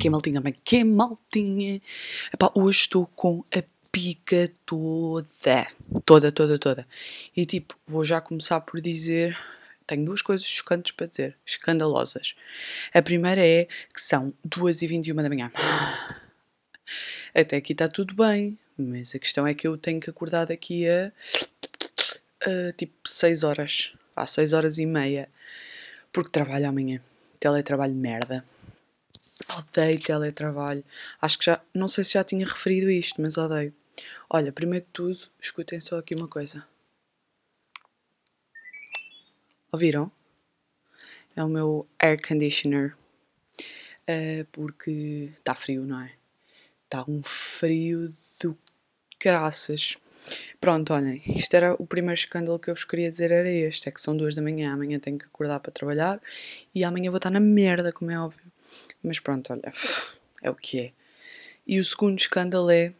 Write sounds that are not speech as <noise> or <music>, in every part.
que é maltinha? Bem, que é maltinha? Epá, hoje estou com a pica toda. Toda, toda, toda. E tipo, vou já começar por dizer. Tenho duas coisas chocantes para dizer, escandalosas. A primeira é que são 2h21 da manhã. Até aqui está tudo bem, mas a questão é que eu tenho que acordar daqui a, a tipo 6 horas. Há 6 horas e meia. Porque trabalho amanhã. Teletrabalho merda. Odeio teletrabalho. Acho que já. Não sei se já tinha referido isto, mas odeio. Olha, primeiro que tudo, escutem só aqui uma coisa. Ouviram? É o meu air conditioner. Uh, porque está frio, não é? Está um frio do graças. Pronto, olhem, isto era o primeiro escândalo que eu vos queria dizer era este, é que são duas da manhã, amanhã tenho que acordar para trabalhar e amanhã vou estar na merda, como é óbvio. Mas pronto, olha, é o que é. E o segundo escândalo é,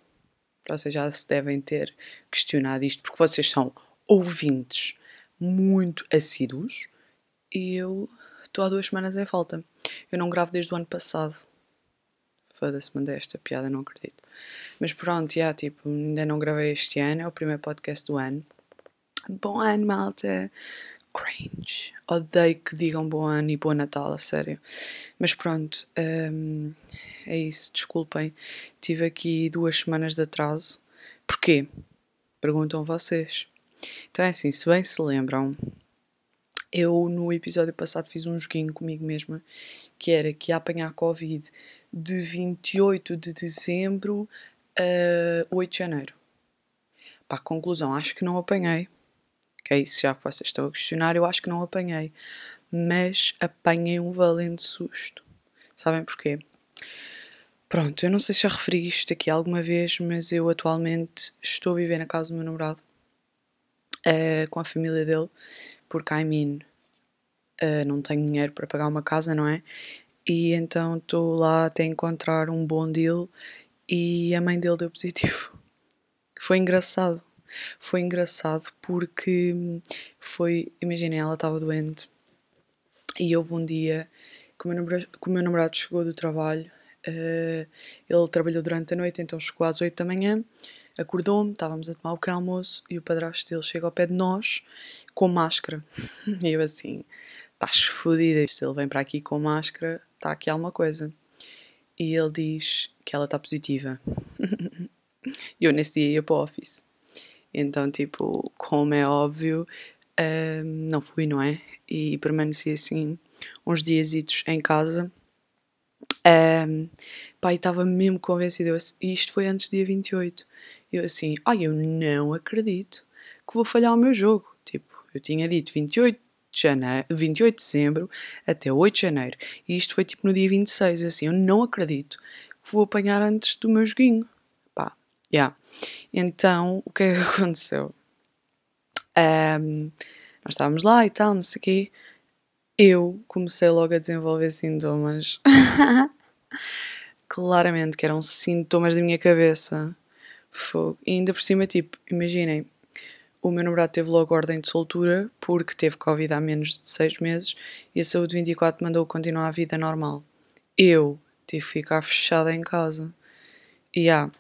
vocês já se devem ter questionado isto, porque vocês são ouvintes muito assíduos e eu estou há duas semanas em falta. Eu não gravo desde o ano passado. Foda-se, mandei esta piada, não acredito. Mas pronto, já, tipo, ainda não gravei este ano, é o primeiro podcast do ano. Bom ano, malta! Cringe. Odeio que digam bom ano e bom Natal, a sério. Mas pronto, um, é isso, desculpem. Tive aqui duas semanas de atraso. Porquê? Perguntam vocês. Então é assim, se bem se lembram, eu no episódio passado fiz um joguinho comigo mesma que era que ia apanhar Covid de 28 de dezembro a 8 de janeiro. Pá, conclusão, acho que não apanhei. Que é isso já que vocês estão a questionar, eu acho que não apanhei. Mas apanhei um valente susto. Sabem porquê? Pronto, eu não sei se já referi isto aqui alguma vez, mas eu atualmente estou a viver na casa do meu namorado. Uh, com a família dele, porque I mean, uh, não tenho dinheiro para pagar uma casa, não é? E então estou lá até encontrar um bom deal e a mãe dele deu positivo. <laughs> Que foi engraçado. Foi engraçado porque foi, imaginem, ela estava doente e houve um dia que o meu namorado, o meu namorado chegou do trabalho, uh, ele trabalhou durante a noite, então chegou às 8 da manhã, acordou-me, estávamos a tomar o pequeno almoço e o padrasto dele chega ao pé de nós com máscara. <laughs> e eu assim, estás fodida, se ele vem para aqui com máscara, está aqui alguma coisa. E ele diz que ela está positiva. <laughs> E eu nesse dia ia para o office. Então, tipo, como é óbvio, um, não fui, não é? E permaneci assim uns dias em casa. Um, pai, estava mesmo convencido. E isto foi antes do dia 28. Eu assim, ai, eu não acredito que vou falhar o meu jogo. Tipo, eu tinha dito 28 de janeiro, 28 de dezembro até 8 de janeiro. E isto foi tipo no dia 26. Eu assim, eu não acredito que vou apanhar antes do meu joguinho. Yeah. Então, o que é que <laughs> aconteceu? Um, nós estávamos lá e tal, não sei o quê. Eu comecei logo a desenvolver sintomas. <laughs> Claramente que eram sintomas da minha cabeça. Fogo. E ainda por cima, tipo, imaginem, o meu namorado teve logo ordem de soltura porque teve Covid há menos de 6 meses e a Saúde 24 mandou continuar a vida normal. Eu tive que ficar fechada em casa. E yeah.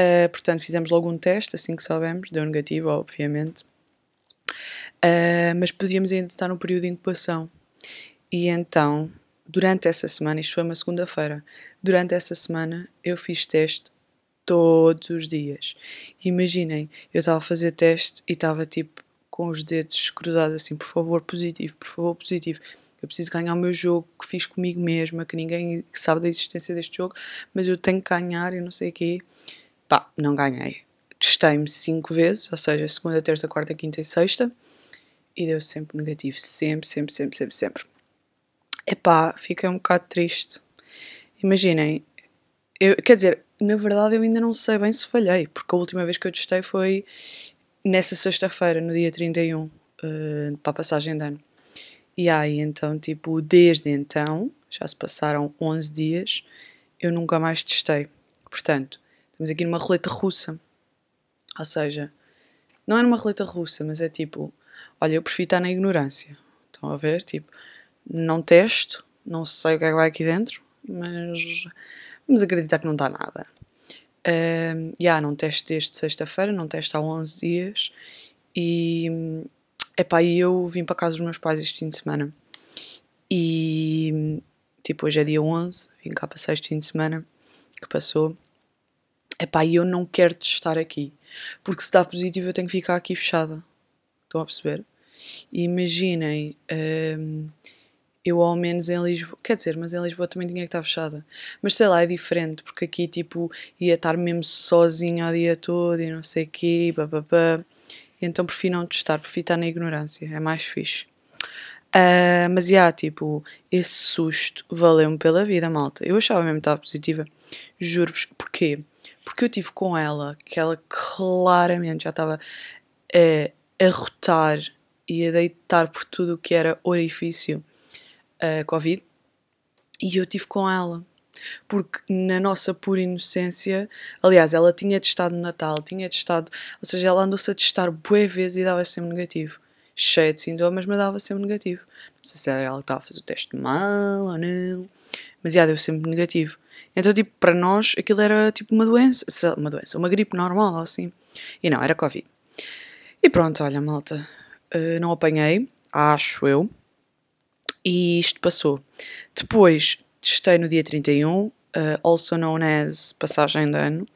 Uh, portanto, fizemos logo um teste assim que soubemos, deu negativo, obviamente. Uh, mas podíamos ainda estar no período de incubação. E então, durante essa semana, isto foi uma segunda-feira, durante essa semana eu fiz teste todos os dias. Imaginem, eu estava a fazer teste e estava tipo com os dedos cruzados assim, por favor, positivo, por favor, positivo. Eu preciso ganhar o meu jogo que fiz comigo mesma, que ninguém sabe da existência deste jogo, mas eu tenho que ganhar e não sei o quê. Pá, não ganhei. Testei-me cinco vezes, ou seja, segunda, terça, quarta, quinta e sexta, e deu sempre negativo. Sempre, sempre, sempre, sempre, sempre. Epá, fiquei um bocado triste. Imaginem, eu, quer dizer, na verdade eu ainda não sei bem se falhei, porque a última vez que eu testei foi nessa sexta-feira, no dia 31, uh, eh, para a passagem de ano. E aí, então, tipo, desde então, já se passaram 11 dias, eu nunca mais testei. Portanto, estamos aqui numa roleta russa. Ou seja, não é numa roleta russa, mas é tipo, olha, eu prefiro estar na ignorância. Estão a ver? Tipo, não testo, não sei o que é que vai aqui dentro, mas vamos acreditar que não está nada. Uh, yeah, não teste desde sexta-feira, não teste há 11 dias e epá, e eu vim para casa dos meus pais este fim de semana e tipo hoje é dia 11, vim cá para este fim de semana que passou epá, e eu não quero estar aqui porque se dá positivo eu tenho que ficar aqui fechada estão a perceber? E imaginem um, eu ao menos em Lisboa, quer dizer, mas em Lisboa também tinha que estar fechada. Mas sei lá, é diferente, porque aqui tipo ia estar mesmo sozinha o dia todo e não sei o quê, papapá. Então prefiro não testar, prefiro estar na ignorância, é mais fixe. Uh, mas já, yeah, tipo, esse susto valeu-me pela vida, malta. Eu achava mesmo que estava positiva, juro-vos. Porquê? Porque eu tive com ela, que ela claramente já estava a rotar e a deitar por tudo o que era orifício a Covid e eu tive com ela. Porque na nossa pura inocência, aliás, ela tinha testado no Natal, tinha testado, ou seja, ela andou-se a testar bué vezes e dava sempre negativo. Cheia de sintomas, mas dava sempre negativo. Não sei se era ela que estava a fazer o teste mal ou não, mas já deu sempre negativo. Então, tipo, para nós aquilo era tipo uma doença, uma doença, uma gripe normal ou assim. E não, era Covid. E pronto, olha, malta, uh, não apanhei, acho eu e isto passou. Depois testei no dia 31, uh, also known as passagem de ano,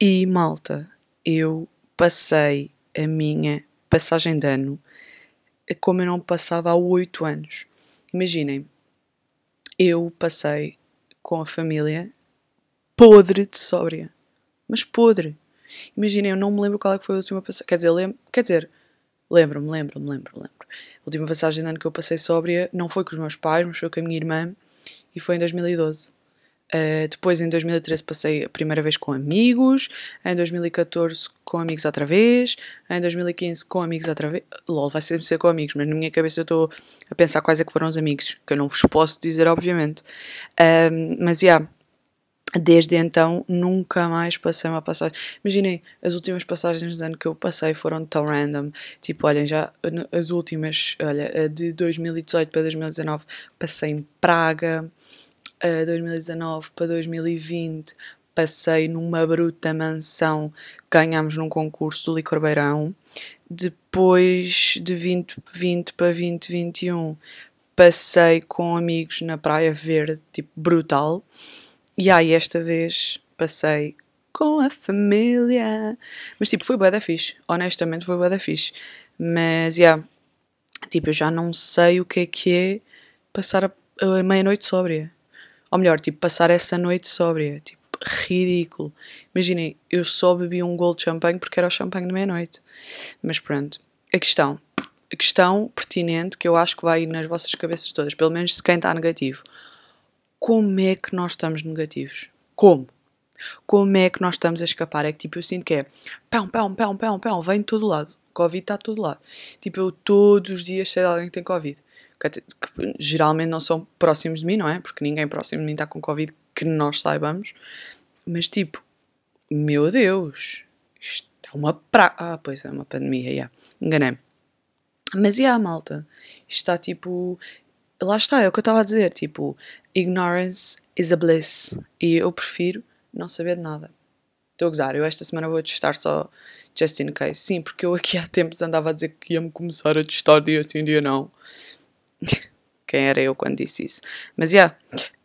e malta, eu passei a minha passagem de ano como eu não passava há 8 anos. Imaginem, eu passei com a família podre de sóbria. Mas podre. Imaginem, eu não me lembro qual é que foi a última passagem. Quer dizer, lembro, quer dizer, lembro-me, lembro-me, lembro, lembro. A última passagem de ano que eu passei sóbria não foi com os meus pais, mas foi com a minha irmã e foi em 2012. Uh, depois, em 2013, passei a primeira vez com amigos. Em 2014, com amigos outra vez. Em 2015, com amigos outra vez. LOL, vai sempre ser com amigos, mas na minha cabeça eu estou a pensar quais é que foram os amigos, que eu não vos posso dizer, obviamente. Uh, mas, já, yeah, Desde então nunca mais passei uma passagem. Imaginem, as últimas passagens de ano que eu passei foram tão random. Tipo, olhem, já as últimas, olha, de 2018 para 2019 passei em Praga, uh, 2019 para 2020 passei numa bruta mansão que ganhámos num concurso do Licor Beirão. Depois de 2020 para 2021 passei com amigos na Praia Verde, tipo, brutal. E aí esta vez passei com a família. Mas tipo, foi bué da fixe. Honestamente foi bué da fixe. Mas, yeah, tipo, eu já não sei o que é que é passar a, a meia-noite sóbria. Ou melhor, tipo, passar essa noite sóbria. Tipo, ridículo. Imaginem, eu só bebi um gol de champanhe porque era o champanhe de meia-noite. Mas pronto, a questão. A questão pertinente que eu acho que vai nas vossas cabeças todas, pelo menos se quem está negativo como é que nós estamos negativos? Como? Como é que nós estamos a escapar? É que tipo, eu sinto que é pão, pão, pão, pão, pão, vem de todo lado. Covid está de todo lado. Tipo, eu todos os dias sei de alguém que tem Covid. Que, que, geralmente não são próximos de mim, não é? Porque ninguém próximo de mim está com Covid que nós saibamos. Mas tipo, meu Deus, isto é uma pra... Ah, pois é, uma pandemia, yeah. enganei-me. Mas e yeah, a malta? Isto está tipo. Lá está, é o que eu estava a dizer. Tipo, Ignorance is a bliss. E eu prefiro não saber de nada. Estou a gozar. Eu esta semana vou testar só just in case. Sim, porque eu aqui há tempos andava a dizer que ia-me começar a testar dia sim, dia não. <laughs> Quem era eu quando disse isso? Mas já,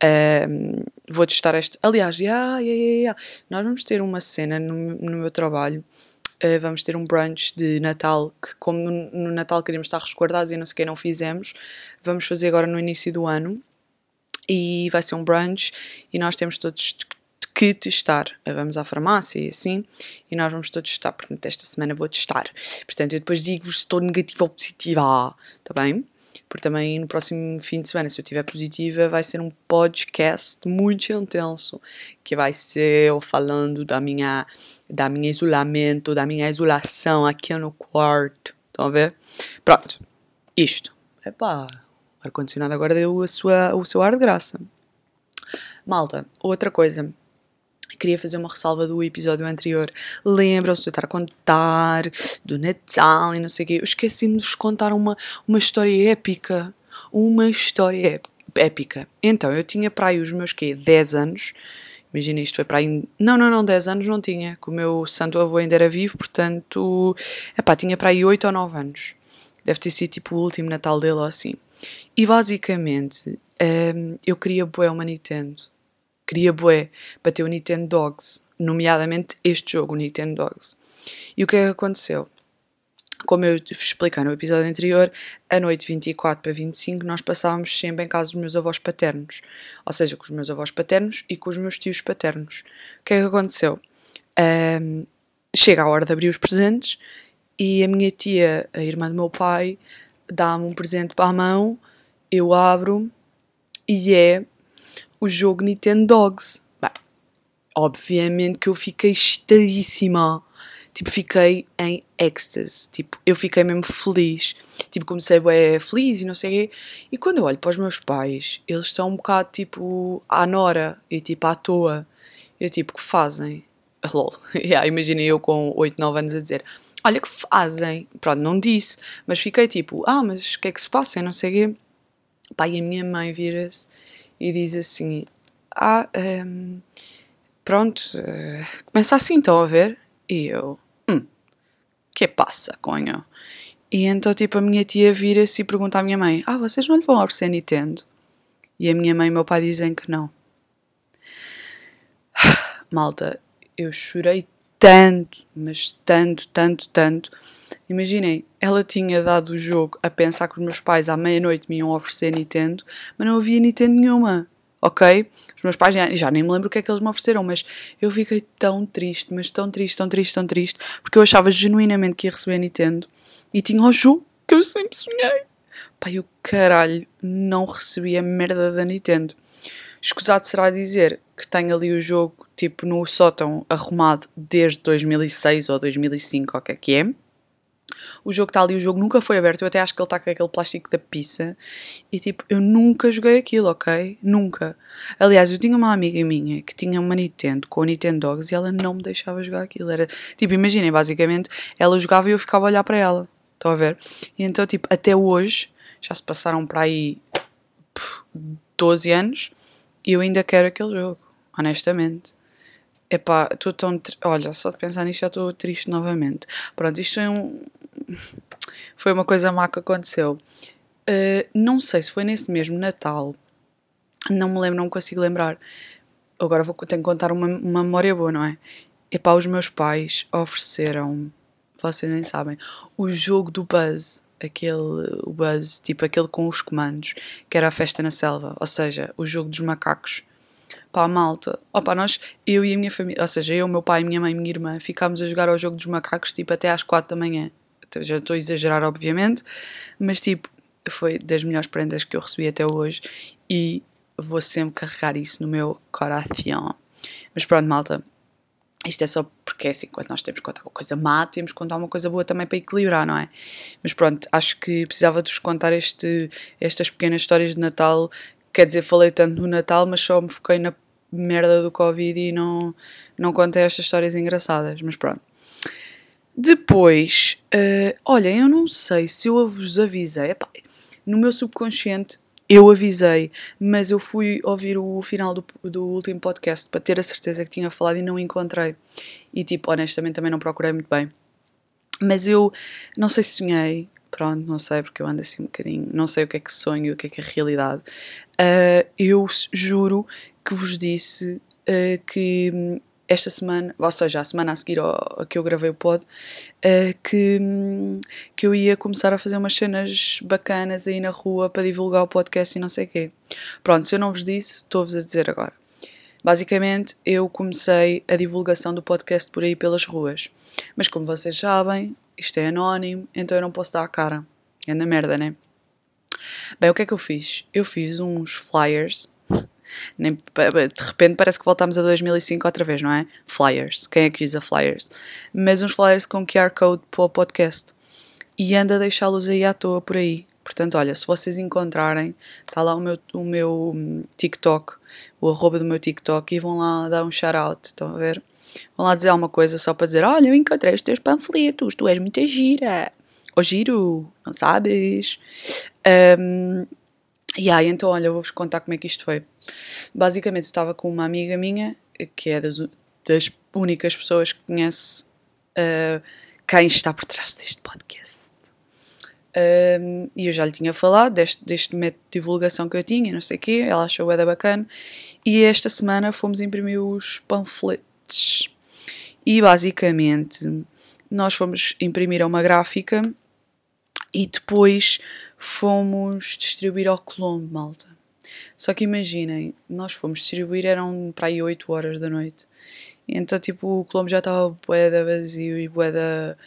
yeah, um, vou testar este. Aliás, yeah, yeah, yeah, nós vamos ter uma cena no, no meu trabalho. Uh, vamos ter um brunch de Natal que, como no, no Natal queríamos estar resguardados e não sei o que não fizemos, vamos fazer agora no início do ano e vai ser um brunch e nós temos todos que testar. Vamos à farmácia e assim, e nós vamos todos testar. Portanto, esta semana vou testar. Portanto, eu depois digo-vos se estou negativa ou positiva. Está bem? Porque também no próximo fim de semana, se eu estiver positiva, vai ser um podcast muito intenso. Que vai ser eu falando da minha, da minha isolamento, da minha isolação aqui no quarto. Estão a ver? Pronto. Isto. Epá, o ar-condicionado agora deu a sua, o seu ar de graça. Malta, outra coisa. Queria fazer uma ressalva do episódio anterior. Lembram-se de eu estar a contar do Natal e não sei o quê. Eu esqueci-me de vos contar uma, uma história épica. Uma história épica. Então, eu tinha para aí os meus quê? 10 anos. Imagina, isto foi para aí. Não, não, não, 10 anos não tinha. Que o meu santo avô ainda era vivo, portanto. Epá, tinha para aí 8 ou 9 anos. Deve ter sido tipo o último Natal dele ou assim. E basicamente, um, eu queria bué uma Nintendo. Queria bué para ter o Nintendo Dogs. Nomeadamente este jogo, o Nintendo Dogs. E o que é que aconteceu? Como eu expliquei no episódio anterior, a noite 24 para 25 nós passávamos sempre em casa dos meus avós paternos. Ou seja, com os meus avós paternos e com os meus tios paternos. O que é que aconteceu? Um, chega a hora de abrir os presentes e a minha tia, a irmã do meu pai, dá-me um presente para a mão, eu abro e é o jogo Nintendo Dogs. Bem, obviamente que eu fiquei estadíssima tipo, fiquei em êxtase. Tipo, eu fiquei mesmo feliz. Tipo, comecei bem feliz e não sei o quê. E quando eu olho para os meus pais, eles são um bocado tipo à nora e tipo à toa. Eu tipo, que fazem? <laughs> Lol. yeah, Imaginei eu com 8, 9 anos a dizer: Olha, que fazem? Pronto, não disse, mas fiquei tipo: Ah, mas o que é que se passa? Eu não sei o quê. Pai, a minha mãe vira-se e diz assim: Ah, um, pronto, uh, começa assim, estão a ver? E eu, hum, que passa, conho? E então, tipo, a minha tia vira-se e pergunta à minha mãe: Ah, vocês não lhe vão oferecer Nintendo? E a minha mãe e meu pai dizem que não. <sighs> Malta, eu chorei tanto, mas tanto, tanto, tanto. Imaginem, ela tinha dado o jogo a pensar que os meus pais à meia-noite me iam oferecer Nintendo, mas não havia Nintendo nenhuma ok? Os meus pais já, já, nem me lembro o que é que eles me ofereceram, mas eu fiquei tão triste, mas tão triste, tão triste, tão triste, porque eu achava genuinamente que ia receber Nintendo e tinha o jogo que eu sempre sonhei. Pai, o caralho, não recebi a merda da Nintendo. Escusado será dizer que tenho ali o jogo tipo no sótão arrumado desde 2006 ou 2005, ou o que é que é o jogo está ali, o jogo nunca foi aberto. Eu até acho que ele está com aquele plástico da pizza. E tipo, eu nunca joguei aquilo, ok? Nunca. Aliás, eu tinha uma amiga minha que tinha uma Nintendo com o Nintendo Dogs e ela não me deixava jogar aquilo. Era tipo, imaginem, basicamente, ela jogava e eu ficava a olhar para ela. Estão a ver? E então, tipo, até hoje, já se passaram para aí pff, 12 anos e eu ainda quero aquele jogo, honestamente. Epá, estou tão. Olha, só de pensar nisto já estou triste novamente. Pronto, isto é um. <laughs> foi uma coisa má que aconteceu. Uh, não sei se foi nesse mesmo Natal. Não me lembro, não me consigo lembrar. Agora vou, tenho que contar uma, uma memória boa, não é? Epá, os meus pais ofereceram. Vocês nem sabem. O jogo do Buzz. Aquele. O Buzz, tipo aquele com os comandos. Que era a festa na selva. Ou seja, o jogo dos macacos Pá, malta. Opa, nós, eu e a minha família, ou seja, eu, meu pai, minha mãe e minha irmã, ficámos a jogar ao jogo dos macacos tipo até às 4 da manhã. Já estou a exagerar, obviamente, mas tipo, foi das melhores prendas que eu recebi até hoje e vou sempre carregar isso no meu coração. Mas pronto, malta. Isto é só porque é assim, quando nós temos que contar uma coisa má, temos que contar uma coisa boa também para equilibrar, não é? Mas pronto, acho que precisava de vos contar este, estas pequenas histórias de Natal Quer dizer, falei tanto no Natal, mas só me foquei na merda do Covid e não, não contei estas histórias engraçadas, mas pronto. Depois, uh, olhem, eu não sei se eu vos avisei. Epá, no meu subconsciente eu avisei, mas eu fui ouvir o final do, do último podcast para ter a certeza que tinha falado e não encontrei. E tipo, honestamente também não procurei muito bem. Mas eu não sei se sonhei, pronto, não sei, porque eu ando assim um bocadinho, não sei o que é que sonho o que é que é realidade. Uh, eu juro que vos disse uh, que hum, esta semana, ou seja, a semana a seguir ao, ao que eu gravei o pod, uh, que, que eu ia começar a fazer umas cenas bacanas aí na rua para divulgar o podcast e não sei o quê. Pronto, se eu não vos disse, estou-vos a dizer agora. Basicamente, eu comecei a divulgação do podcast por aí pelas ruas. Mas como vocês sabem, isto é anónimo, então eu não posso dar a cara. É na merda, né? Bem, o que é que eu fiz? Eu fiz uns flyers. De repente parece que voltamos a 2005 outra vez, não é? Flyers. Quem é que usa flyers? Mas uns flyers com QR Code para o podcast. E anda a deixá-los aí à toa por aí. Portanto, olha, se vocês encontrarem, está lá o meu, o meu hum, TikTok, o arroba do meu TikTok, e vão lá dar um shout-out, estão a ver? Vão lá dizer alguma coisa só para dizer: Olha, eu encontrei os teus panfletos, tu és muita gira. Ou giro, não sabes? Um, E aí, então, olha, eu vou-vos contar como é que isto foi. Basicamente, eu estava com uma amiga minha, que é das, das únicas pessoas que conhece uh, quem está por trás deste podcast. Um, e eu já lhe tinha falado deste, deste método de divulgação que eu tinha, não sei o quê, ela achou o bacana. E esta semana fomos imprimir os panfletos. E basicamente nós fomos imprimir uma gráfica e depois fomos distribuir ao Colombo, malta. Só que imaginem, nós fomos distribuir, eram para aí 8 horas da noite. Então, tipo, o Colombo já estava boeda vazio e boeda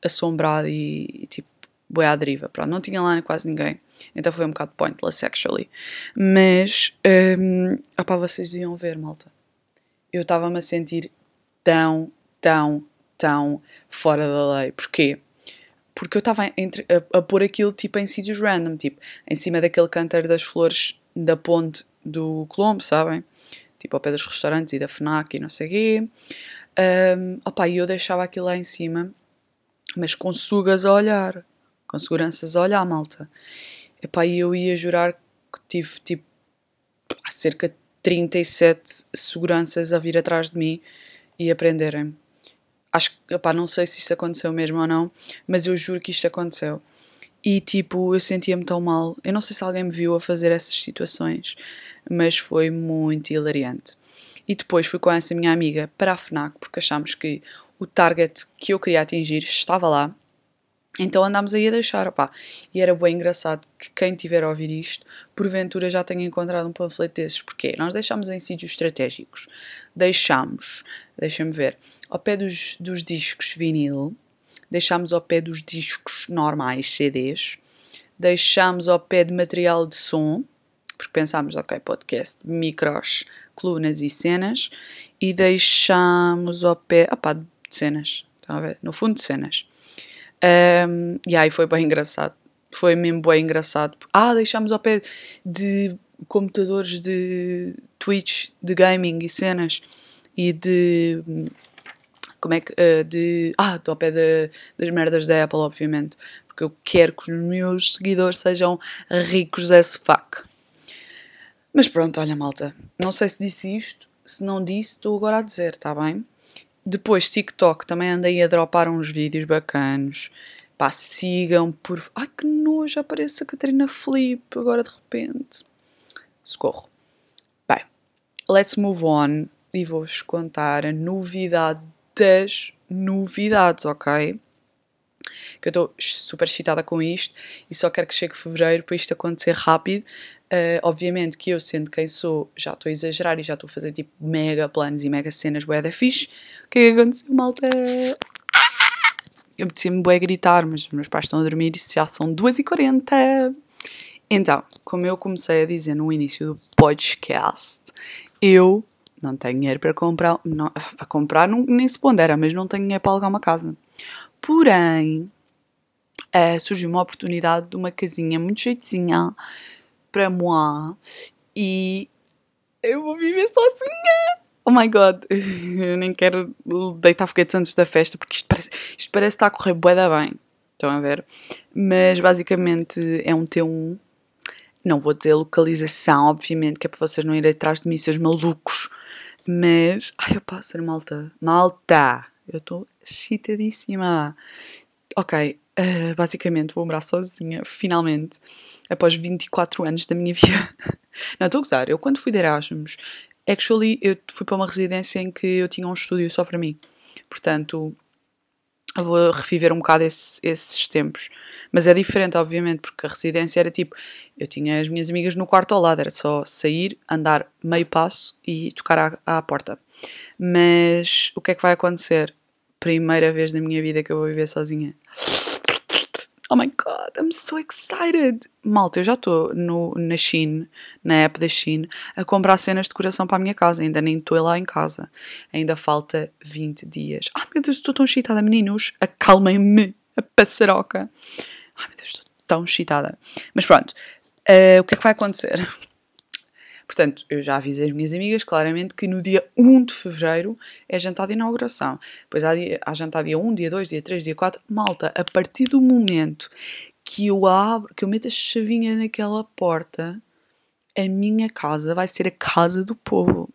assombrado e, e tipo, bué à deriva. Pronto, não tinha lá quase ninguém. Então foi um bocado pointless, actually. Mas, um, opá, vocês deviam ver, malta. Eu estava-me a sentir tão, tão, tão fora da lei. Porquê? Porque eu estava a, a, pôr aquilo tipo em sítios random, tipo em cima daquele canteiro das flores da ponte do Colombo, sabem? Tipo ao pé dos restaurantes e da FNAC e não sei o quê. Um, opa, e eu deixava aquilo lá em cima, mas com sugas a olhar com seguranças a olhar, malta. Epá, e eu ia jurar que tive tipo cerca de 37 seguranças a vir atrás de mim e a prenderem-me. Acho que, não sei se isso aconteceu mesmo ou não, mas eu juro que isto aconteceu. E tipo, eu sentia-me tão mal. Eu não sei se alguém me viu a fazer essas situações, mas foi muito hilariante. E depois fui com essa minha amiga para a FNAC porque achámos que o target que eu queria atingir estava lá então andámos aí a deixar, opá. E era bem engraçado que quem tiver a ouvir isto, porventura já tenha encontrado um panfleto desses. Porque nós deixámos em sítios estratégicos. Deixámos, deixa-me ver, ao pé dos, dos discos vinil, deixámos ao pé dos discos normais, CDs, deixámos ao pé de material de som, porque pensámos, ok, podcast, micros, colunas e cenas, e deixámos ao pé, opá, de cenas, estão a ver? No fundo de cenas. Um, e aí foi bem engraçado. Foi mesmo bem engraçado. Ah, deixámos ao pé de computadores de Twitch, de gaming e cenas. E de. Como é que. Uh, de. Ah, estou ao pé de, das merdas da Apple, obviamente. Porque eu quero que os meus seguidores sejam ricos as fuck. Mas pronto, olha, malta. Não sei se disse isto. Se não disse, estou agora a dizer, está bem? Depois, TikTok, também andei a dropar uns vídeos bacanos. Pá, sigam por. Ai que nojo, aparece a Catarina Flip agora de repente. Socorro. Bem, let's move on e vou-vos contar a novidade das novidades, ok? Que eu estou super excitada com isto e só quero que chegue fevereiro para isto acontecer rápido Uh, obviamente que eu, sendo quem sou, já estou a exagerar e já estou a fazer tipo mega planos e mega cenas bué da fixe. O que é que aconteceu, malta? Eu apetecia-me bué gritar, mas os meus pais estão a dormir e já são 2h40. Então, como eu comecei a dizer no início do podcast, eu não tenho dinheiro para comprar. Não, para comprar não, nem se pondera, mas não tenho dinheiro para alugar uma casa. Porém, uh, surgiu uma oportunidade de uma casinha muito jeitinha para moi e eu vou viver sozinha. Oh my god, <laughs> eu nem quero deitar foguetes antes da festa porque isto parece, isto parece estar a correr bué bem. Estão a ver? Mas basicamente é um T1. Não vou dizer localização, obviamente, que é para vocês não irem atrás de mim, seus malucos. Mas. Ai, eu ser malta. Malta! Eu estou excitadíssima. Ok, uh, basicamente vou morar sozinha, finalmente após 24 anos da minha <laughs> vida. Não, estou a gozar. Eu, quando fui de Erasmus, actually, eu fui para uma residência em que eu tinha um estúdio só para mim. Portanto, vou reviver um bocado esse, esses tempos. Mas é diferente, obviamente, porque a residência era tipo: eu tinha as minhas amigas no quarto ao lado, era só sair, andar meio passo e tocar à, à porta. Mas o que é que vai acontecer? Primeira vez na minha vida que eu vou viver sozinha. Oh my god, I'm so excited! Malta, eu já estou na Shein, na app da Shein, a comprar cenas de decoração para a minha casa. Ainda nem estou lá em casa. Ainda falta 20 dias. Ai meu Deus, estou tão excitada, meninos. Acalmem-me, a passaroca. Ai meu Deus, estou tão excitada. Mas pronto, uh, o que é que vai acontecer? Portanto, eu já avisei as minhas amigas claramente que no dia 1 de fevereiro é jantar de inauguração. Depois há, dia, há jantar dia 1, dia 2, dia 3, dia 4. Malta, a partir do momento que eu abro, que eu meto a chavinha naquela porta, a minha casa vai ser a casa do povo.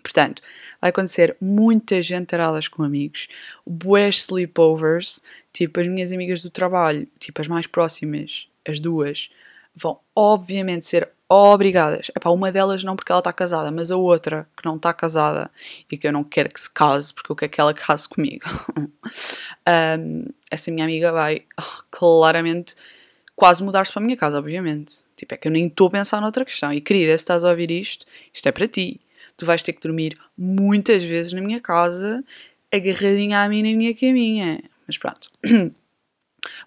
Portanto, vai acontecer muita gente taradas com amigos, boas sleepovers, tipo as minhas amigas do trabalho, tipo as mais próximas, as duas, vão obviamente ser obrigadas. Epá, uma delas não porque ela está casada, mas a outra que não está casada e que eu não quero que se case porque eu quero que ela case comigo. <laughs> um, essa minha amiga vai oh, claramente quase mudar-se para a minha casa, obviamente. Tipo, é que eu nem estou a pensar noutra questão. E querida, se estás a ouvir isto, isto é para ti tu vais ter que dormir muitas vezes na minha casa, agarradinha a mim na minha caminha. Mas pronto. <clears throat>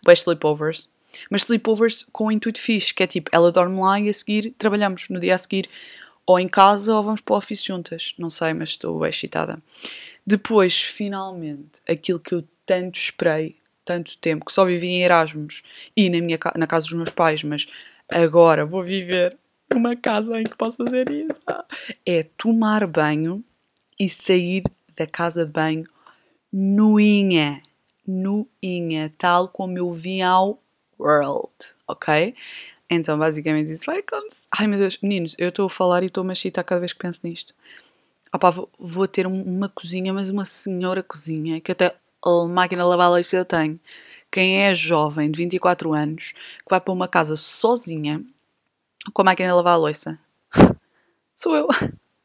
Boas sleepovers. Mas sleepovers com um intuito fixe, que é tipo, ela dorme lá e a seguir trabalhamos. No dia a seguir, ou em casa ou vamos para o office juntas. Não sei, mas estou bem excitada. Depois, finalmente, aquilo que eu tanto esperei, tanto tempo, que só vivi em Erasmus e na, minha, na casa dos meus pais, mas agora vou viver uma casa em que posso fazer isso. É tomar banho e sair da casa de banho nuinha. Nuinha. Tal como eu vi ao World. Ok? Então, basicamente, isso vai acontecer. Ai meu Deus, meninos, eu estou a falar e estou a cada vez que penso nisto. Opa, vou, vou ter uma cozinha, mas uma senhora cozinha, que até a máquina lavar leite eu tenho. Quem é jovem, de 24 anos, que vai para uma casa sozinha, com a máquina lavar a louça. <laughs> Sou eu.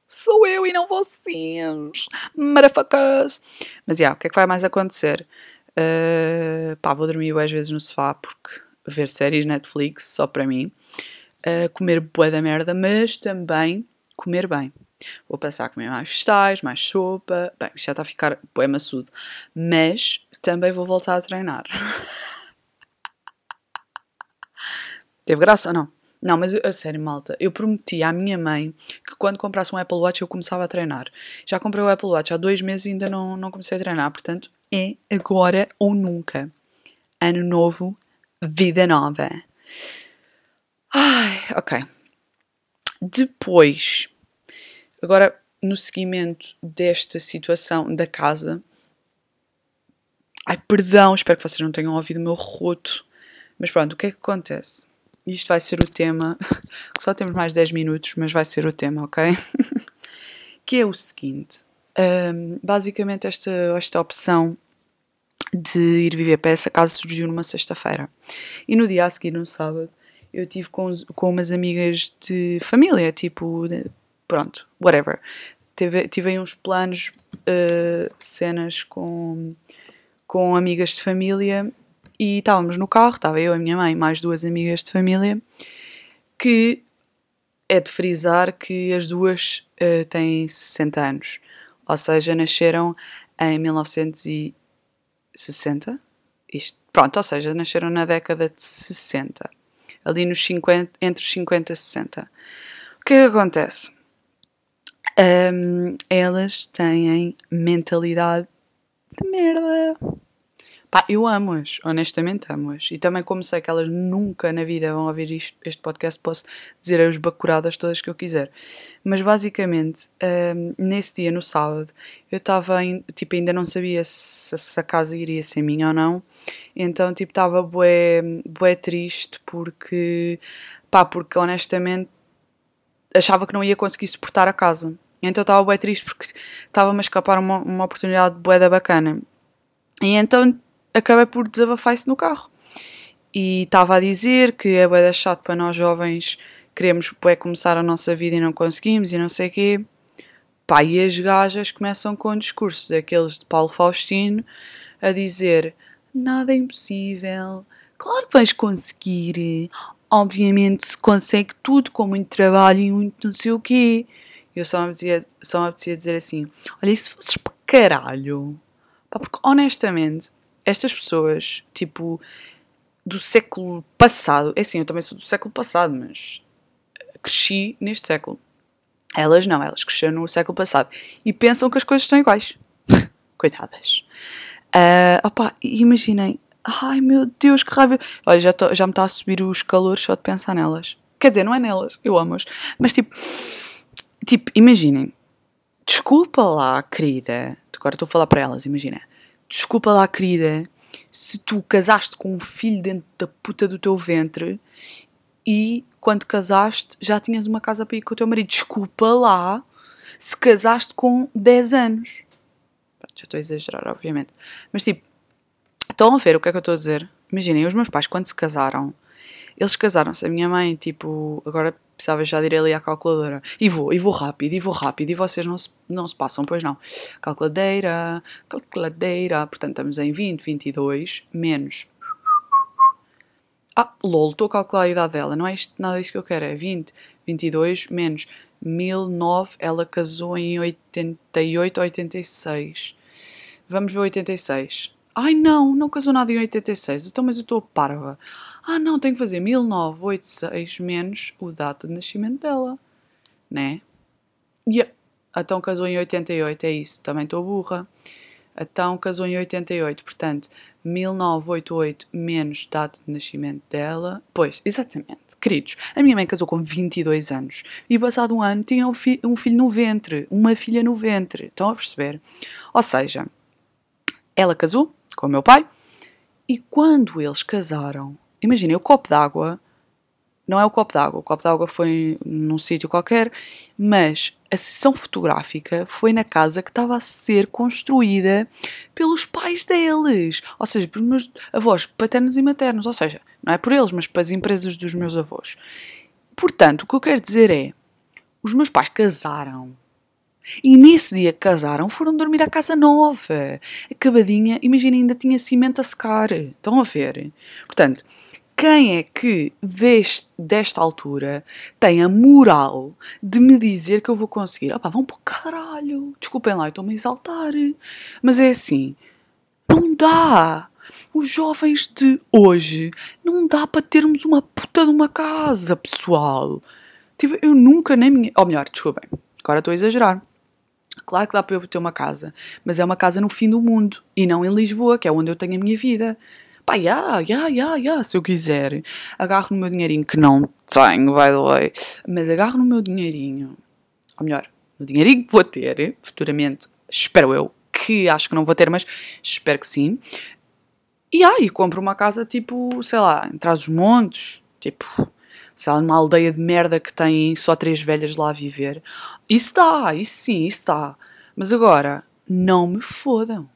Sou eu e não vocês. Motherfuckers. Mas, já, yeah, o que é que vai mais acontecer? Uh, pá, vou dormir às vezes no sofá porque ver séries Netflix só para mim. Uh, comer bué da merda, mas também comer bem. Vou passar a comer mais vegetais, mais sopa. Bem, isto já está a ficar bué maçudo. Mas também vou voltar a treinar. <laughs> Teve graça ou não? Não, mas a sério, malta, eu prometi à minha mãe que quando comprasse um Apple Watch eu começava a treinar. Já comprei o Apple Watch há dois meses e ainda não, não comecei a treinar, portanto é agora ou nunca. Ano novo, vida nova. Ai, ok. Depois, agora no seguimento desta situação da casa. Ai, perdão, espero que vocês não tenham ouvido o meu roto. Mas pronto, o que é que acontece? isto vai ser o tema, <laughs> só temos mais 10 minutos, mas vai ser o tema, ok? <laughs> que é o seguinte: um, basicamente, esta, esta opção de ir viver para essa casa surgiu numa sexta-feira. E no dia a seguir, no sábado, eu tive com, com umas amigas de família, tipo, pronto, whatever. Tive, tive aí uns planos, uh, cenas com, com amigas de família e estávamos no carro, estava eu, a minha mãe, mais duas amigas de família, que é de frisar que as duas uh, têm 60 anos, ou seja, nasceram em 1960. Isto, pronto, ou seja, nasceram na década de 60, ali nos 50, entre os 50 e 60. O que é que acontece? Um, elas têm mentalidade de merda. Pá, eu amo-as, honestamente amo-as. E também, como sei que elas nunca na vida vão ouvir isto, este podcast, posso dizer as bacuradas todas que eu quiser. Mas basicamente, um, nesse dia, no sábado, eu estava, tipo, ainda não sabia se, se, a casa iria ser minha ou não. Então, tipo, estava bué, bué triste porque, pá, porque honestamente achava que não ia conseguir suportar a casa. Então estava bué triste porque estava-me a escapar uma, uma oportunidade bué da bacana. E então acabei por desabafar isso no carro. E estava a dizer que é bem chato para nós jovens queremos bué, começar a nossa vida e não conseguimos e não sei o quê. Pá, e as gajas começam com discursos daqueles de Paulo Faustino a dizer nada é impossível, claro que vais conseguir, obviamente se consegue tudo com muito trabalho e muito não sei o quê. Eu só me apetecia, só me apetecia dizer assim, olha, e se fosses caralho? Pá, porque honestamente estas pessoas, tipo, do século passado, é assim, eu também sou do século passado, mas cresci neste século. Elas não, elas cresceram no século passado e pensam que as coisas estão iguais. <laughs> Coitadas. Uh, opa, imaginem, ai meu Deus, que raiva. Olha, já, tô, já me está a subir os calores só de pensar nelas. Quer dizer, não é nelas, eu amo-as. Mas tipo, tipo, imaginem, desculpa lá, querida. Agora estou a falar para elas, imagina desculpa lá, querida, se tu casaste com um filho dentro da puta do teu ventre e quando casaste, já tinhas uma casa para ir com o teu marido. Desculpa lá se casaste com 10 anos. Já estou a exagerar, obviamente. Mas tipo, estão a ver o que é que eu estou a dizer? Imaginem, os meus pais, quando se casaram, eles casaram-se. A minha mãe, tipo, agora precisava já de ir ali à calculadora. E vou, e vou rápido, e vou rápido. E vocês não se, não se passam, pois não. Calculadeira, calculadeira. Portanto, estamos em 20, 22, menos. Ah, lol, estou a calcular a idade dela. Não é isto, nada disso que eu quero. É 20, 22, menos 1009. Ela casou em 88, 86. Vamos ver 86. Ai não, não casou nada em 86. Então, mas eu estou parva. Ah não, tenho que fazer 1986 menos o data de nascimento dela. Né? Yeah. Então casou em 88, é isso. Também estou burra. Então casou em 88, portanto, 1988 menos data de nascimento dela. Pois, exatamente. Queridos, a minha mãe casou com 22 anos e passado um ano tinha um, fi um filho no ventre, uma filha no ventre. Estão a perceber? Ou seja, ela casou com o meu pai. E quando eles casaram, imaginem, o copo d'água não é o copo d'água, o copo d'água foi num sítio qualquer, mas a sessão fotográfica foi na casa que estava a ser construída pelos pais deles, ou seja, pelos meus avós paternos e maternos, ou seja, não é por eles, mas para as empresas dos meus avós. Portanto, o que eu quero dizer é, os meus pais casaram e nesse dia que casaram, foram dormir à casa nova, acabadinha. Imagina, ainda tinha cimento a secar. Estão a ver? Portanto, quem é que deste, desta altura tem a moral de me dizer que eu vou conseguir? Opá, vão para o caralho. Desculpem lá, eu estou-me a exaltar. Mas é assim, não dá. Os jovens de hoje, não dá para termos uma puta de uma casa, pessoal. Tipo, eu nunca nem minha... Ou melhor, desculpem, agora estou a exagerar. Claro que dá para eu ter uma casa, mas é uma casa no fim do mundo e não em Lisboa, que é onde eu tenho a minha vida. Pá, ya, ya, ya, ya, se eu quiser, agarro no meu dinheirinho, que não tenho, by the way, mas agarro no meu dinheirinho, ou melhor, no dinheirinho que vou ter, futuramente, espero eu, que acho que não vou ter, mas espero que sim. E aí, compro uma casa tipo, sei lá, em trás dos montes, tipo, sei lá, numa aldeia de merda que tem só três velhas lá a viver. Isso dá, isso sim, isso dá. Mas agora, não me fodam.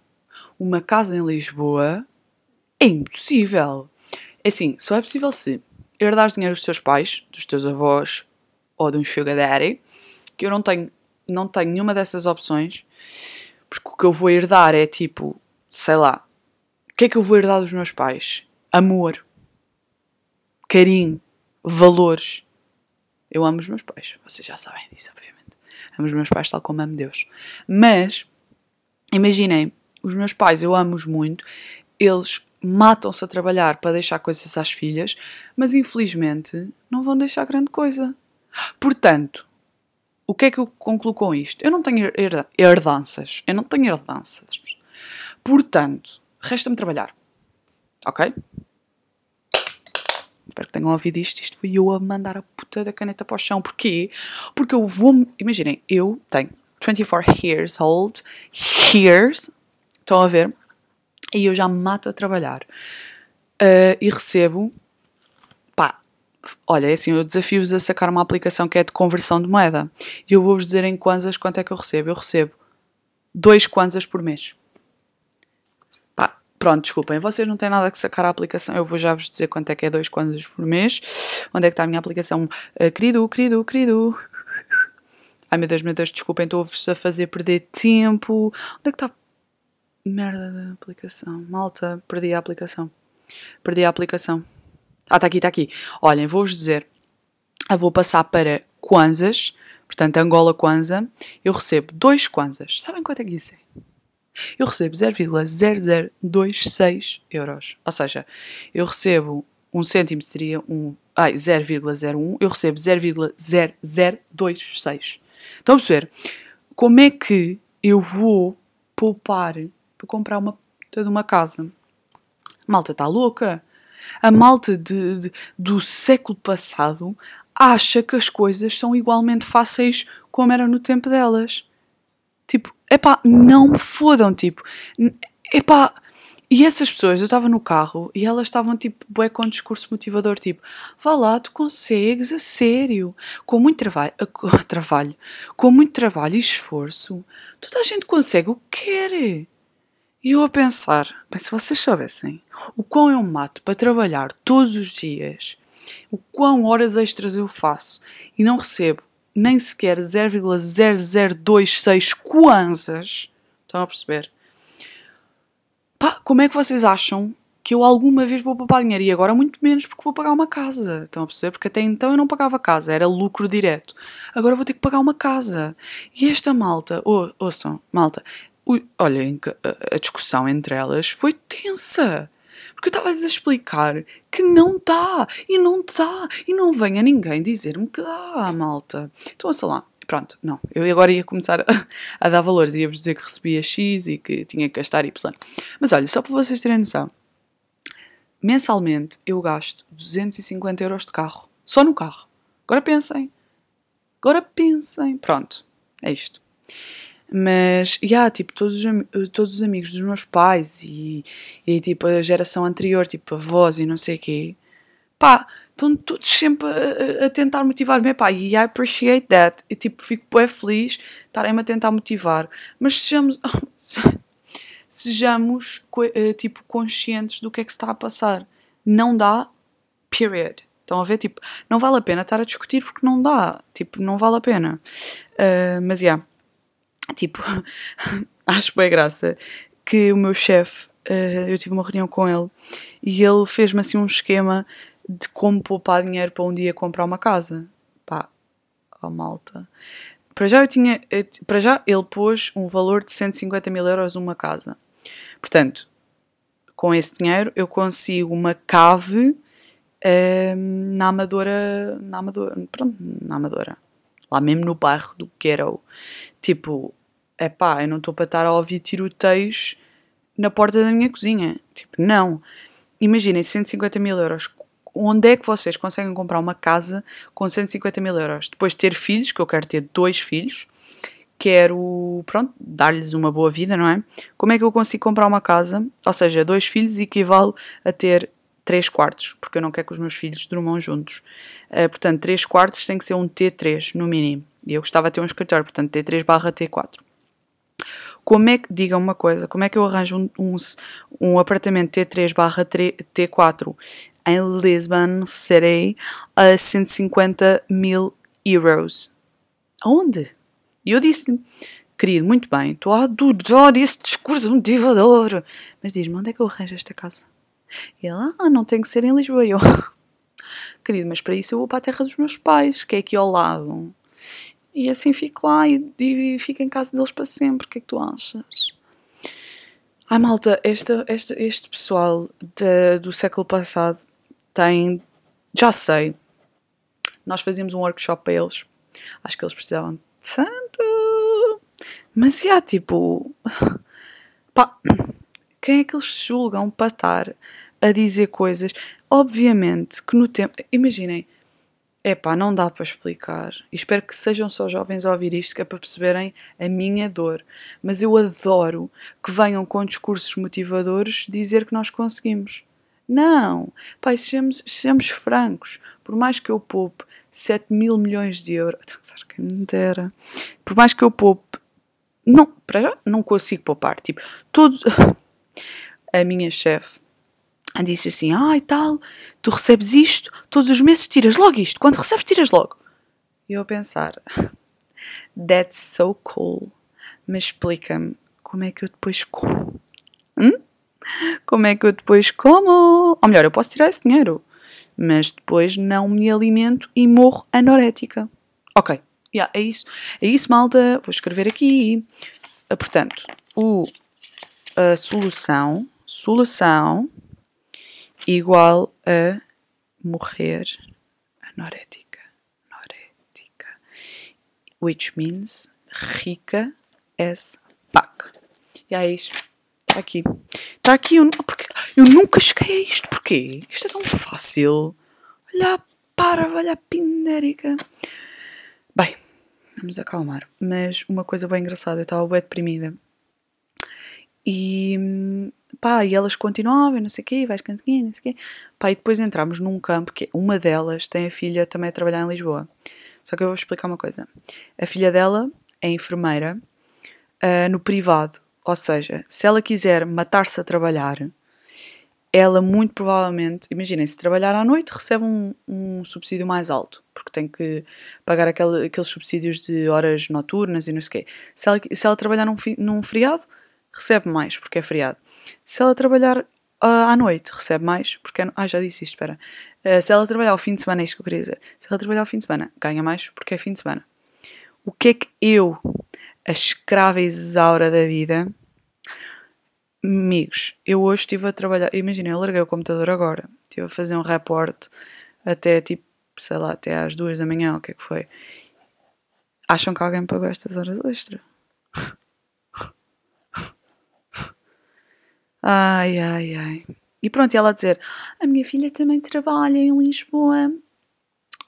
Uma casa em Lisboa é impossível. É assim, só é possível se herdares dinheiro dos teus pais, dos teus avós ou de um sugar daddy, que eu não tenho, não tenho nenhuma dessas opções, porque o que eu vou herdar é tipo, sei lá, o que é que eu vou herdar dos meus pais? Amor, carinho, valores. Eu amo os meus pais, vocês já sabem disso, obviamente. Amo os meus pais tal como amo Deus. Mas, imaginem, os meus pais, eu amo-os muito, eles matam-se a trabalhar para deixar coisas às filhas, mas infelizmente não vão deixar grande coisa. Portanto, o que é que eu concluo com isto? Eu não tenho herdanças. Eu não tenho herdanças. Portanto, resta-me trabalhar. Ok? Espero que tenham ouvido isto. Isto foi eu a mandar a puta da caneta para o chão. Porquê? Porque eu vou. Imaginem, eu tenho 24 years old. Years. Estão a ver? E eu já me mato a trabalhar. Uh, e recebo. Pá, olha, é assim, eu desafio-vos a sacar uma aplicação que é de conversão de moeda. E eu vou-vos dizer em kwanzas quanto é que eu recebo. Eu recebo 2 kwanzas por mês. Pronto, desculpem, vocês não têm nada que sacar a aplicação. Eu vou já vos dizer quanto é que é 2 kwanzas por mês. Onde é que está a minha aplicação? Uh, querido, querido, querido. Ai meu Deus, meu Deus, desculpem, estou-vos a fazer perder tempo. Onde é que está Merda da aplicação. Malta, perdi a aplicação. Perdi a aplicação. Ah, está aqui, está aqui. Olhem, vou-vos dizer. Eu vou passar para Kwanzas. Portanto, Angola Kwanza. Eu recebo dois Kwanzas. Sabem quanto é que isso é? Eu recebo 0,0026 euros. Ou seja, eu recebo um cêntimo seria um. Ai, 0,01. Eu recebo 0,0026. Estão a perceber? Como é que eu vou poupar para comprar uma de uma casa. A malta está louca. A malta de, de, do século passado acha que as coisas são igualmente fáceis como eram no tempo delas. Tipo, epá, não me fodam, tipo, epá, E essas pessoas, eu estava no carro e elas estavam tipo, bué com um discurso motivador, tipo, vá lá, tu consegues, a sério, com muito trabalho, com, <laughs> trabalho, com muito trabalho e esforço, toda a gente consegue o que quer. E eu a pensar, bem, se vocês soubessem o quão eu mato para trabalhar todos os dias, o quão horas extras eu faço e não recebo nem sequer 0,0026 kwanzas, estão a perceber? Pá, como é que vocês acham que eu alguma vez vou poupar dinheiro? E agora muito menos porque vou pagar uma casa. Estão a perceber? Porque até então eu não pagava casa, era lucro direto. Agora vou ter que pagar uma casa. E esta malta, oh, ouçam, malta, olhem, a discussão entre elas foi tensa. Porque eu estava-lhes a explicar que não dá, e não dá, e não venha ninguém dizer-me que dá, malta. Então, ouça lá, Pronto, não. Eu agora ia começar a, a dar valores, ia-vos dizer que recebia X e que tinha que gastar Y. Mas olha, só para vocês terem noção, mensalmente eu gasto 250 euros de carro. Só no carro. Agora pensem. Agora pensem. Pronto, é isto. Mas, já, yeah, tipo, todos os, todos os amigos dos meus pais e, e, tipo, a geração anterior, tipo, avós e não sei o quê, pá, estão todos sempre a, a tentar motivar-me. Pá, e I appreciate that. E tipo, fico bem feliz estarem-me a tentar motivar. Mas sejamos, <laughs> sejamos eh, tipo, conscientes do que é que se está a passar. Não dá, period. Estão a ver? Tipo, não vale a pena estar a discutir porque não dá. Tipo, não vale a pena. Uh, mas. Yeah, tipo, <laughs> acho bem graça que o meu chefe, uh, eu tive uma reunião com ele e ele fez-me assim um esquema de como poupar dinheiro para um dia comprar uma casa. Pá, ó oh malta. Para já eu tinha. Para já ele pôs um valor de 150 mil euros numa casa. Portanto, com esse dinheiro eu consigo uma cave hum, na Amadora. Na Amadora. Pronto, na Amadora. Lá mesmo no bairro do Ghetto. Tipo, é pá, eu não estou para estar a ouvir tiroteios na porta da minha cozinha. Tipo, não. Imaginem, 150 mil euros onde é que vocês conseguem comprar uma casa com 150 mil euros? Depois de ter filhos, que eu quero ter dois filhos, quero, pronto, dar-lhes uma boa vida, não é? Como é que eu consigo comprar uma casa? Ou seja, dois filhos equivale a ter três quartos, porque eu não quero que os meus filhos durmam juntos. Uh, portanto, três quartos tem que ser um T3, no mínimo. E eu gostava de ter um escritório, portanto, T3 barra T4. Como é que, digam uma coisa, como é que eu arranjo um, um, um apartamento T3 barra T4 em Lisbon City a 150 mil euros. Aonde? E eu disse-lhe, querido, muito bem, estou a adorar esse discurso motivador. Mas diz-me, onde é que eu arranjo esta casa? E ele, ah, não tem que ser em Lisboa. Eu, <laughs> querido, mas para isso eu vou para a terra dos meus pais, que é aqui ao lado. E assim fico lá e, e fico em casa deles para sempre. O que é que tu achas? Ai malta, esta, esta, este pessoal de, do século passado tem. Já sei. Nós fazíamos um workshop para eles. Acho que eles precisavam tanto. Mas já, tipo. <laughs> Pá, quem é que eles julgam para estar a dizer coisas? Obviamente que no tempo. Imaginem. É pá, não dá para explicar. E espero que sejam só jovens a ouvir isto, que é para perceberem a minha dor. Mas eu adoro que venham com discursos motivadores dizer que nós conseguimos. Não! Pai, sejamos, sejamos francos. Por mais que eu poupe 7 mil milhões de euros. <laughs> Quem me dera. Por mais que eu poupe. Não, para já não consigo poupar. Tipo, todos. <laughs> A minha chefe disse assim: Ah, e tal, tu recebes isto, todos os meses tiras logo isto. Quando recebes, tiras logo. E eu a pensar: <laughs> That's so cool. Mas explica-me como é que eu depois como. Hum? Como é que eu depois como? Ou melhor, eu posso tirar esse dinheiro, mas depois não me alimento e morro anorética. Ok, yeah, é isso. É isso, malta. Vou escrever aqui. Ah, portanto, o, a solução, solução igual a morrer anorética. Anorética. Which means rica as fuck. E é isso. Está aqui. Está aqui. Eu, porque, eu nunca cheguei a isto. Porquê? Isto é tão fácil. Olha para, olha pindérica. Bem, vamos acalmar. Mas uma coisa bem engraçada. Eu estava bem deprimida. E pá, e elas continuavam, não sei o quê, vais cantinho, não sei o quê. Pá, e depois entramos num campo que uma delas tem a filha também a trabalhar em Lisboa. Só que eu vou explicar uma coisa. A filha dela é enfermeira uh, no privado. Ou seja, se ela quiser matar-se a trabalhar, ela muito provavelmente, imaginem, se trabalhar à noite recebe um, um subsídio mais alto, porque tem que pagar aquele, aqueles subsídios de horas noturnas e não sei o quê. Se ela, se ela trabalhar num, num feriado, recebe mais, porque é feriado. Se ela trabalhar uh, à noite, recebe mais, porque é. Ah, já disse isto, espera. Uh, se ela trabalhar ao fim de semana, é isto que eu queria dizer. Se ela trabalhar ao fim de semana, ganha mais, porque é fim de semana. O que é que eu, a escrava exaura da vida, amigos, eu hoje estive a trabalhar. Imagina, eu larguei o computador agora, estive a fazer um reporte até tipo, sei lá, até às duas da manhã, o que é que foi? Acham que alguém pagou estas horas extra? <laughs> Ai, ai, ai. E pronto, e ela a dizer: A minha filha também trabalha em Lisboa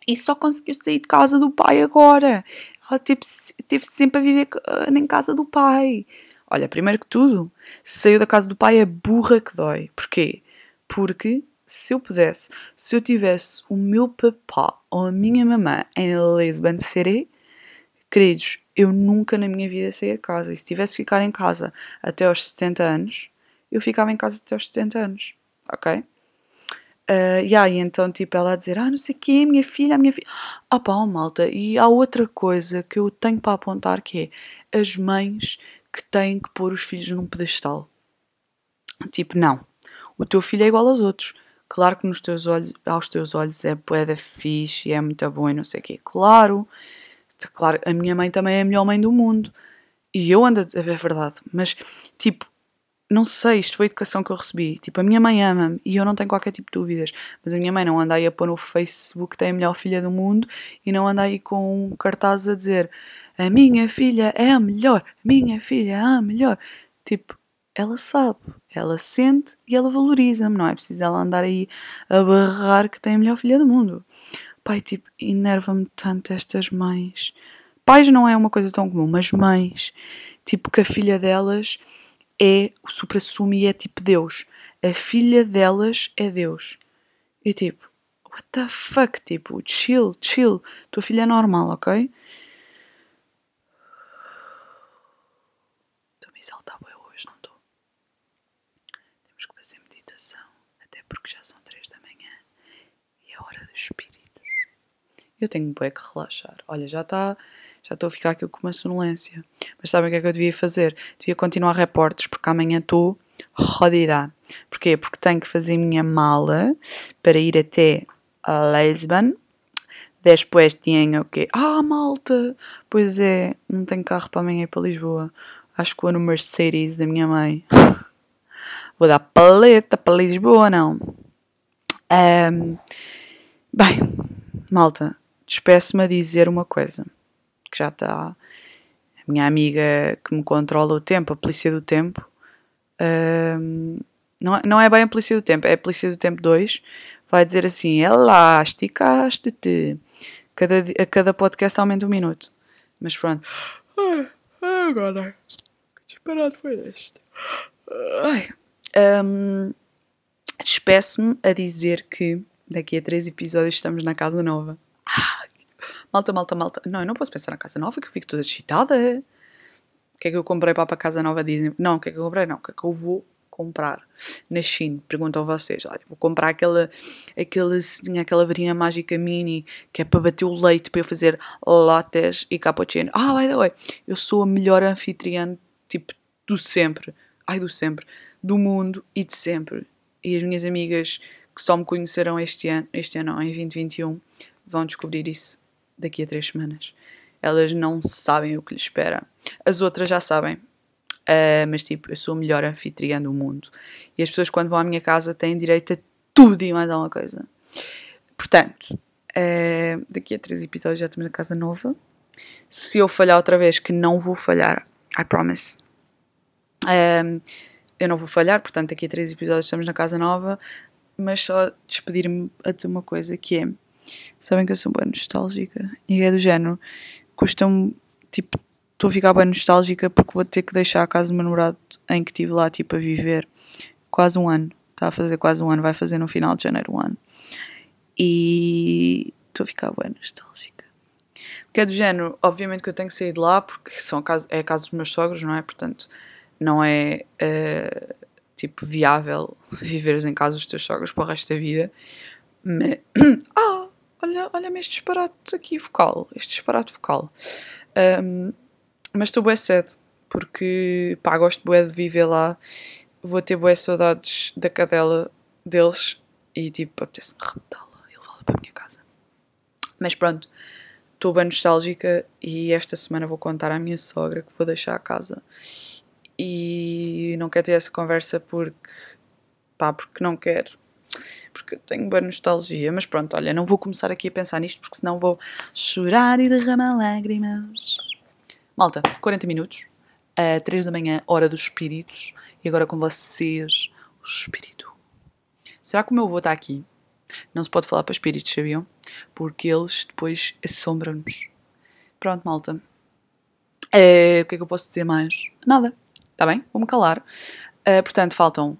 e só conseguiu sair de casa do pai agora. Ela teve, teve sempre a viver em casa do pai. Olha, primeiro que tudo, saiu da casa do pai é burra que dói. Porquê? Porque se eu pudesse, se eu tivesse o meu papá ou a minha mamã em Lisbon City, queridos, eu nunca na minha vida saía de casa. E se tivesse que ficar em casa até aos 70 anos, eu ficava em casa até aos 70 anos, ok? Uh, e aí então, tipo, ela a dizer, ah, não sei o quê, minha filha, a minha filha. Ah pá, oh, malta, e há outra coisa que eu tenho para apontar que é as mães que têm que pôr os filhos num pedestal. Tipo, não. O teu filho é igual aos outros. Claro que nos teus olhos, aos teus olhos é boeda fixe e é muito bom e não sei o quê. Claro. Claro, a minha mãe também é a melhor mãe do mundo. E eu ando a é verdade. Mas, tipo, não sei, isto foi a educação que eu recebi. Tipo, a minha mãe ama-me e eu não tenho qualquer tipo de dúvidas. Mas a minha mãe não anda aí a pôr no Facebook que tem a melhor filha do mundo e não anda aí com um cartaz a dizer a minha filha é a melhor, minha filha é a melhor. Tipo, ela sabe, ela sente e ela valoriza-me, não é preciso ela andar aí a barrar que tem a melhor filha do mundo. Pai, tipo, enerva-me tanto estas mães. Pais não é uma coisa tão comum, mas mães, tipo, que a filha delas é o supra-sumo e é tipo Deus. A filha delas é Deus. E tipo, what the fuck? Tipo, chill, chill. Tua filha é normal, ok? Estou-me exaltar bem hoje, não estou? Temos que fazer meditação. Até porque já são três da manhã e é hora dos espíritos. Eu tenho bem que relaxar. Olha, já está já estou a ficar aqui com uma sonolência. Mas sabem o que é que eu devia fazer? Devia continuar reportes, porque amanhã estou rodida. Porquê? Porque tenho que fazer minha mala para ir até a Lisbon. Depois tinha o quê? Ah, malta! Pois é, não tenho carro para amanhã ir para Lisboa. Acho que vou no Mercedes da minha mãe. <laughs> vou dar paleta para Lisboa, não. Um, bem, malta, despeço-me a dizer uma coisa que já está. A minha amiga que me controla o tempo, a polícia do tempo. Um, não, é, não é bem a polícia do tempo, é a polícia do tempo 2. Vai dizer assim: Ela, esticaste-te. Cada, a cada podcast aumenta um minuto. Mas pronto. Ai, agora. Que disparado foi este? Ai. Um, Despeço-me a dizer que daqui a três episódios estamos na casa nova. Ah, malta, malta, malta. Não, eu não posso pensar na casa nova que eu fico toda excitada. O que é que eu comprei para a casa nova? Dizem. Não, o que é que eu comprei? Não, o que é que eu vou comprar na China? Perguntam vocês. Olha, vou comprar aquela, aquela, aquela varinha mágica mini que é para bater o leite para eu fazer lattes e cappuccino. Ah, by the way, eu sou a melhor anfitriã, tipo, do sempre. Ai, do sempre. Do mundo e de sempre. E as minhas amigas que só me conheceram este ano, este ano não, em 2021, vão descobrir isso daqui a três semanas. Elas não sabem o que lhes espera. As outras já sabem. Uh, mas tipo, eu sou a melhor anfitriã do mundo. E as pessoas quando vão à minha casa têm direito a tudo e mais alguma coisa. Portanto, uh, daqui a três episódios já estamos na casa nova. Se eu falhar outra vez, que não vou falhar, I promise. Uh, eu não vou falhar, portanto, daqui a três episódios estamos na casa nova. Mas só despedir-me a uma coisa que é Sabem que eu sou bem nostálgica e é do género. Custa-me, tipo, estou a ficar bem nostálgica porque vou ter que deixar a casa do meu namorado em que estive lá, tipo, a viver quase um ano. Está a fazer quase um ano, vai fazer no final de janeiro um ano. E estou a ficar bem nostálgica. Porque é do género, obviamente que eu tenho que sair de lá porque são é a casa dos meus sogros, não é? Portanto, não é uh, tipo viável <laughs> viveres em casa dos teus sogros para o resto da vida. Mas, <coughs> ah, olha, olha-me este disparate aqui focal, este disparate focal. Um, mas estou bem cedo, porque pá, gosto bué de viver lá, vou ter bué saudades da cadela deles e tipo, apetece-me raptá-la e levá-la para a minha casa. Mas pronto, estou bem nostálgica e esta semana vou contar à minha sogra que vou deixar a casa e não quero ter essa conversa porque pá, porque não quero porque tenho boa nostalgia, mas pronto, olha, não vou começar aqui a pensar nisto porque senão vou chorar e derramar lágrimas. Malta, 40 minutos, a 3 da manhã, hora dos espíritos, e agora com vocês, o espírito. Será que o meu avô está aqui? Não se pode falar para espíritos, sabiam? Porque eles depois assombram-nos. Pronto, malta. É, o que é que eu posso dizer mais? Nada. Está bem? Vou-me calar. Uh, portanto, faltam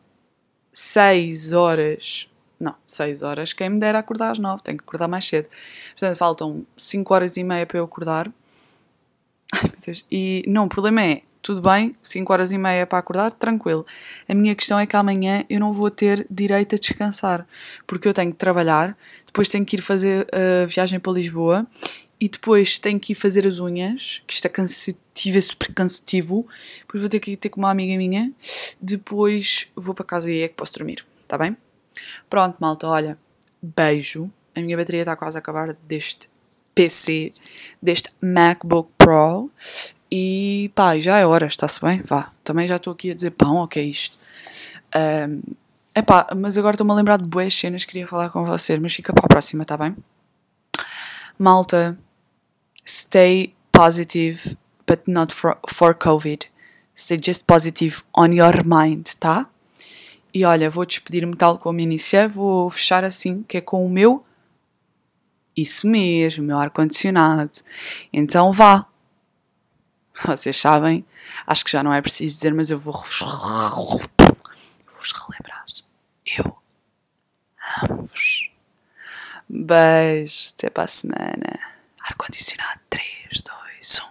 6 horas. Não, 6 horas. Quem me dera acordar às 9, tenho que acordar mais cedo. Portanto, faltam 5 horas e meia para eu acordar. Ai meu Deus. E não, o problema é, tudo bem, 5 horas e meia para acordar, tranquilo. A minha questão é que amanhã eu não vou ter direito a descansar, porque eu tenho que trabalhar, depois tenho que ir fazer a viagem para Lisboa e depois tenho que ir fazer as unhas, que isto é cansativo, é super cansativo. Depois vou ter que ir ter com uma amiga minha. Depois vou para casa e é que posso dormir, tá bem? Pronto, malta, olha, beijo. A minha bateria está quase a acabar deste PC, deste MacBook Pro. E pá, já é hora, está-se bem? Vá, também já estou aqui a dizer pão, o que é isto? Um, epá, mas agora estou-me a lembrar de boas cenas, queria falar com vocês, mas fica para a próxima, está bem? Malta, stay positive, but not for, for COVID. Stay just positive on your mind, tá? E olha, vou despedir-me tal como iniciei, vou fechar assim, que é com o meu. Isso mesmo, meu ar-condicionado. Então vá. Vocês sabem, acho que já não é preciso dizer, mas eu vou relembrar. Eu amo-vos. Beijo, até para a semana. Ar-condicionado. 3, 2, 1.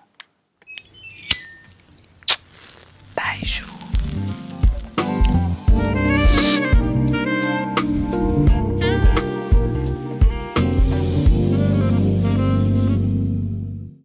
Beijo.